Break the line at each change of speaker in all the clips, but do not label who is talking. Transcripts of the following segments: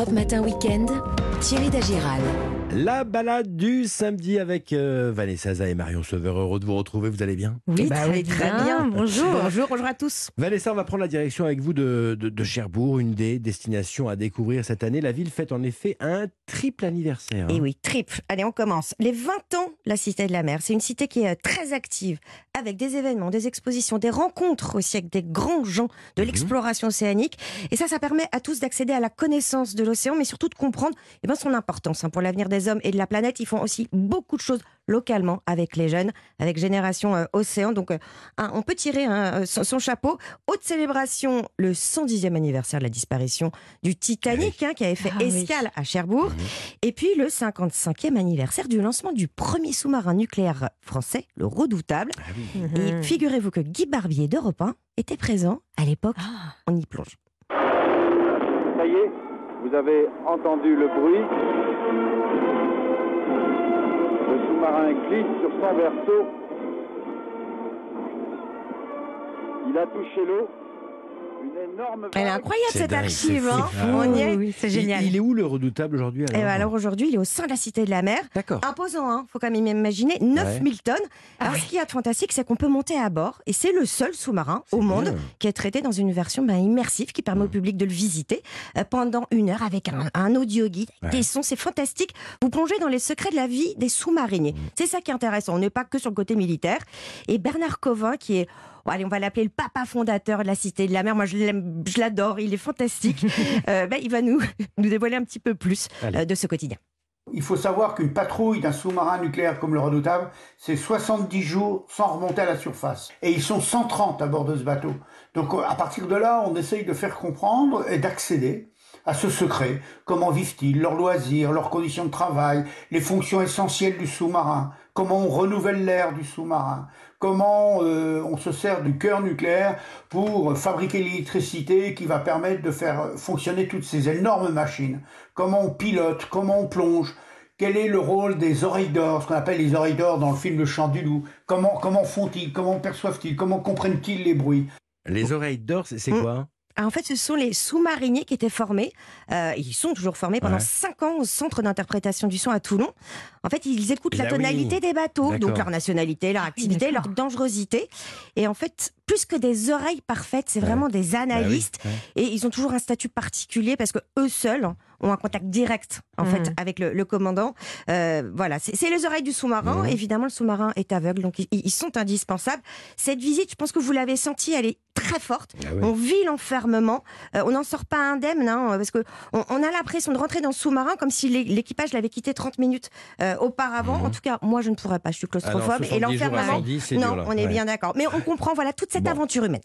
Europe Matin Weekend, Thierry Dagiral.
La balade du samedi avec euh, Vanessa et Marion Sauveur. Heureux de vous retrouver, vous allez bien?
Oui,
Bah
très,
oui, très bien.
Bonjour. bonjour, bonjour à tous.
Vanessa, on va prendre la direction avec vous de, de- de Cherbourg, une des destinations à découvrir cette année. La ville fête en effet un triple anniversaire. hein.
Et oui, triple. Allez, on commence. Les 20 ans, la Cité de la Mer. C'est une cité qui est euh, très active, avec des événements, des expositions, des rencontres aussi avec des grands gens de l'exploration océanique. Et ça, ça permet à tous d'accéder à la connaissance de l'océan, mais surtout de comprendre eh ben, son importance hein, pour l'avenir des hommes et de la planète. Ils font aussi beaucoup de choses localement avec les jeunes, avec Génération euh, Océan. Donc, euh, un- on peut tirer hein, euh, son, son chapeau. Haute célébration, le 110e anniversaire de la disparition du Titanic, hein, qui avait fait
Ah oui.
escale à Cherbourg. Et puis le 55e anniversaire du lancement du premier sous-marin nucléaire français, le Redoutable.
Ah oui.
Et figurez-vous que Guy Barbier d'Europe 1 était présent à l'époque.
Ah.
On y plonge.
Ça y est, vous avez entendu le bruit. Le sous-marin glisse sur son verso. Il a touché l'eau.
Elle est incroyable cette
dingue,
archive. hein.
fou. Ah.
On y est.
oui, c'est génial.
Il, est où le redoutable aujourd'hui
Et ben
alors
alors aujourd'hui, il est au sein de la Cité de la Mer.
D'accord.
Imposant, hein faut quand même imaginer, 9000 tonnes.
Ah
Alors, ce qu'il y a de fantastique, c'est qu'on peut monter à bord, et c'est le seul sous-marin au monde
bien.
qui est traité dans une version ben, immersive qui permet au public de le visiter euh, pendant une heure avec un, un audio guide,
Ouais.
des sons, c'est fantastique. Vous plongez dans les secrets de la vie des sous-mariniers. C'est ça qui est intéressant. On n'est pas que sur le côté militaire. Et Bernard Covin, qui est allez, on va l'appeler le papa fondateur de la Cité de la Mer. Moi, je l'aime, je l'adore. Il est fantastique. Euh, ben, il va nous, nous dévoiler un petit peu plus euh, de ce quotidien.
Il faut savoir qu'une patrouille d'un sous-marin nucléaire comme le Redoutable, c'est 70 jours sans remonter à la surface. Et ils sont 130 à bord de ce bateau. Donc à partir de là, on essaye de faire comprendre et d'accéder à ce secret. Comment vivent-ils, leurs loisirs, leurs conditions de travail, les fonctions essentielles du sous-marin, comment on renouvelle l'air du sous-marin, comment euh, on se sert du cœur nucléaire pour fabriquer l'électricité qui va permettre de faire fonctionner toutes ces énormes machines, comment on pilote, comment on plonge, quel est le rôle des oreilles d'or, ce qu'on appelle les oreilles d'or dans le film Le Chant du Loup, comment, comment font-ils, comment perçoivent-ils, comment comprennent-ils les bruits?
Les oreilles d'or, c'est c'est
Mm.
quoi?
En fait, ce sont les sous-mariniers qui étaient formés. euh, ils sont toujours formés pendant
Ouais.
5 ans au Centre d'interprétation du son à Toulon. En fait, ils écoutent la
Ah oui.
tonalité des bateaux, donc leur nationalité, leur activité, leur dangerosité. Et en fait, plus que des oreilles parfaites, c'est vraiment des
Bah oui,
analystes.
ouais.
Et ils ont toujours un statut particulier parce que eux seuls ont un contact direct en
Mm.
fait avec le, le commandant. Euh, voilà, c'est les oreilles du sous-marin.
Mhm.
Évidemment, le sous-marin est aveugle, donc ils, ils sont indispensables. Cette visite, je pense que vous l'avez senti, elle est très forte.
Ah.
On vit l'enfermement. Euh, on n'en sort pas indemne, hein, parce que on, on a l'impression de rentrer dans le sous-marin comme si l'é- l'équipage l'avait quitté 30 minutes euh, auparavant.
Mhm.
En tout cas, moi, je ne pourrais pas. Je suis
Ah non,
claustrophobe.
70
et l'enfermement.
110, c'est
Non,
dur,
on est
Ouais.
bien d'accord. Mais on comprend, voilà, toute cette
Bon.
aventure humaine.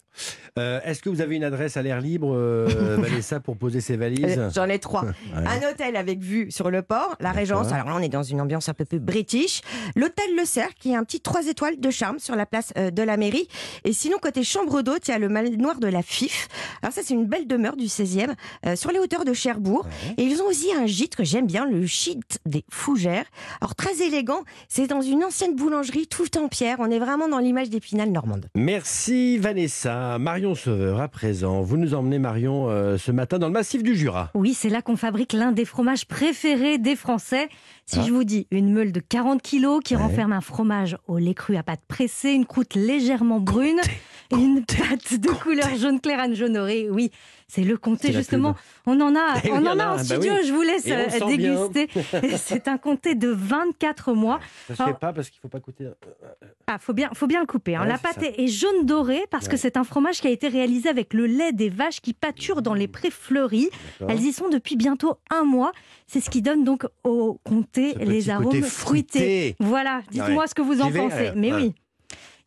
Euh, Est-ce que vous avez une adresse à l'air libre, euh, Vanessa, pour poser ses valises
Euh, J'en ai trois.
Ouais.
Un hôtel avec vue sur le port, la Régence. Alors là, on est dans une ambiance un peu plus british. L'hôtel Le Cerf, qui est un petit 3 étoiles de charme sur la place de la mairie. Et sinon, côté chambre d'hôte, il y a le manoir de la FIF. Alors ça, c'est une belle demeure du 16e, euh, sur les hauteurs de Cherbourg. Et ils ont aussi un gîte que j'aime bien, le gîte des Fougères. Alors très élégant, c'est dans une ancienne boulangerie tout en pierre. On est vraiment dans l'image d'Épinal normande.
Merci Vanessa. Marion Sauveur, à présent. Vous nous emmenez, Marion, euh, ce matin dans le massif du Jura.
Oui, c'est là qu'on fabrique l'un des fromages préférés des Français. Si
Ah.
je vous dis une meule de 40 kilos qui
Ouais.
renferme un fromage au lait cru à pâte pressée, une croûte légèrement brune et une pâte de couleur jaune clair à jaunée, oui, c'est le comté justement. On en a, on en a en
bah
studio.
oui.
Je vous laisse euh, déguster. c'est un comté de 24 mois.
Ça se
Ah.
fait pas parce qu'il faut pas coûter.
Ah, faut bien, faut bien le couper. hein.
Ouais,
la pâte est est jaune doré parce que c'est un fromage qui a été réalisé avec le lait des vaches qui pâturent dans les prés fleuris. Elles y sont depuis bientôt un mois. C'est ce qui donne donc au comté les arômes fruités.
fruité.
Voilà, dites-moi ce que vous en pensez. Mais oui.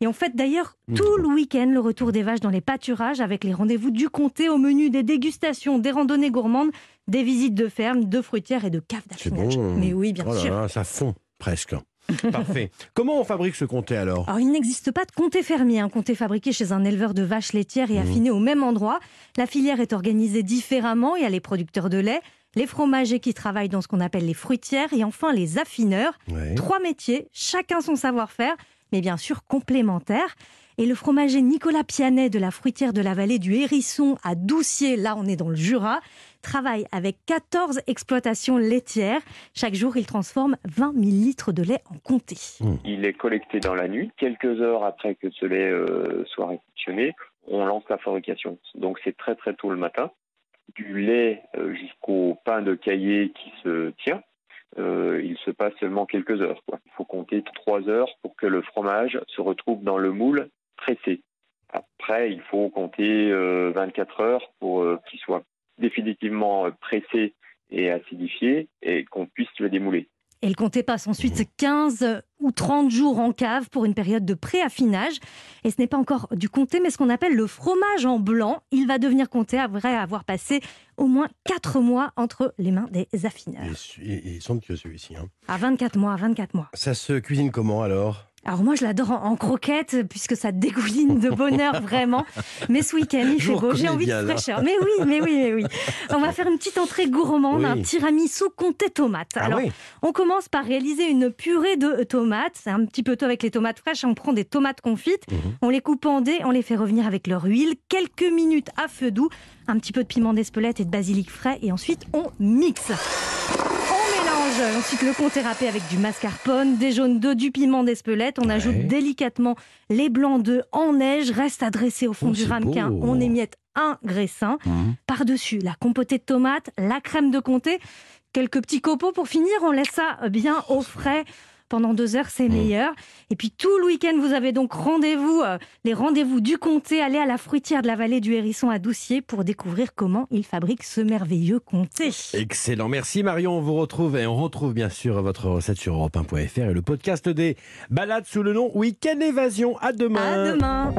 Et on fête d'ailleurs
Mmh.
tout le week-end le retour des vaches dans les pâturages avec les rendez-vous du comté au menu des dégustations, des randonnées gourmandes, des visites de fermes, de fruitières et de caves
C'est
d'affinage.
bon.
Mais oui, bien
Oh là
sûr.
là, ça fond presque. Parfait. Comment on fabrique ce comté alors?
Alors, il n'existe pas de comté fermier, un comté fabriqué chez un éleveur de vaches laitières et
Mmh.
affiné au même endroit. La filière est organisée différemment. Il y a les producteurs de lait, les fromagers qui travaillent dans ce qu'on appelle les fruitières et enfin les affineurs.
Ouais.
Trois métiers, chacun son savoir-faire, mais bien sûr complémentaires. Et le fromager Nicolas Pianet de la fruitière de la vallée du Hérisson à Doucier, là on est dans le Jura, travaille avec 14 exploitations laitières. Chaque jour, il transforme 20 000 litres de lait en comté.
Il est collecté dans la nuit. Quelques heures après que ce lait euh, soit réceptionné, on lance la fabrication. Donc c'est très très tôt le matin. Du lait euh, jusqu'au pain de caillé qui se tient, euh, il se passe seulement quelques heures. Il faut compter trois heures pour que le fromage se retrouve dans le moule pressé. Après, il faut compter euh, 24 heures pour euh, qu'il soit définitivement euh, pressé et acidifié et qu'on puisse le démouler.
Et le comté passe ensuite 15 ou 30 jours en cave pour une période de pré-affinage. Et ce n'est pas encore du comté, mais ce qu'on appelle le fromage en blanc. Il va devenir comté après avoir passé au moins 4 mois entre les mains des affineurs.
Il est- somptueux celui-ci. hein.
À 24 mois, à 24 mois.
Ça se cuisine comment alors?
Alors moi, je l'adore en, en croquette, puisque ça dégouline de bonheur, vraiment. Mais ce week-end, il fait beau, j'ai envie de fraîcheur. Mais oui, mais oui, mais oui. On va faire une petite entrée gourmande,
Oui.
un tiramisu comté tomate.
Ah
Alors,
oui
on commence par réaliser une purée de tomates. C'est un petit peu tôt avec les tomates fraîches. On prend des tomates confites,
Mhm.
on les coupe en dés, on les fait revenir avec leur huile, quelques minutes à feu doux, un petit peu de piment d'Espelette et de basilic frais, et ensuite on mixe. On mélange ensuite le comté râpé avec du mascarpone, des jaunes d'œufs, du piment d'Espelette. On ajoute
Ouais.
délicatement les blancs d'œufs en neige, reste à dresser au fond
Oh,
du ramequin.
beau.
On émiette un graissin.
Mhm.
Par-dessus, la compotée de tomates, la crème de comté, quelques petits copeaux pour finir. On laisse ça bien au frais. Pendant deux heures, c'est meilleur. Et puis tout le week-end, vous avez donc rendez-vous, euh, les rendez-vous du comté. Allez à la fruitière de la vallée du Hérisson à Doucier pour découvrir comment il fabrique ce merveilleux comté.
Excellent, merci Marion. On vous retrouve et on retrouve bien sûr votre recette sur europe1.fr et le podcast des balades sous le nom Week-end Évasion. À demain.
À demain.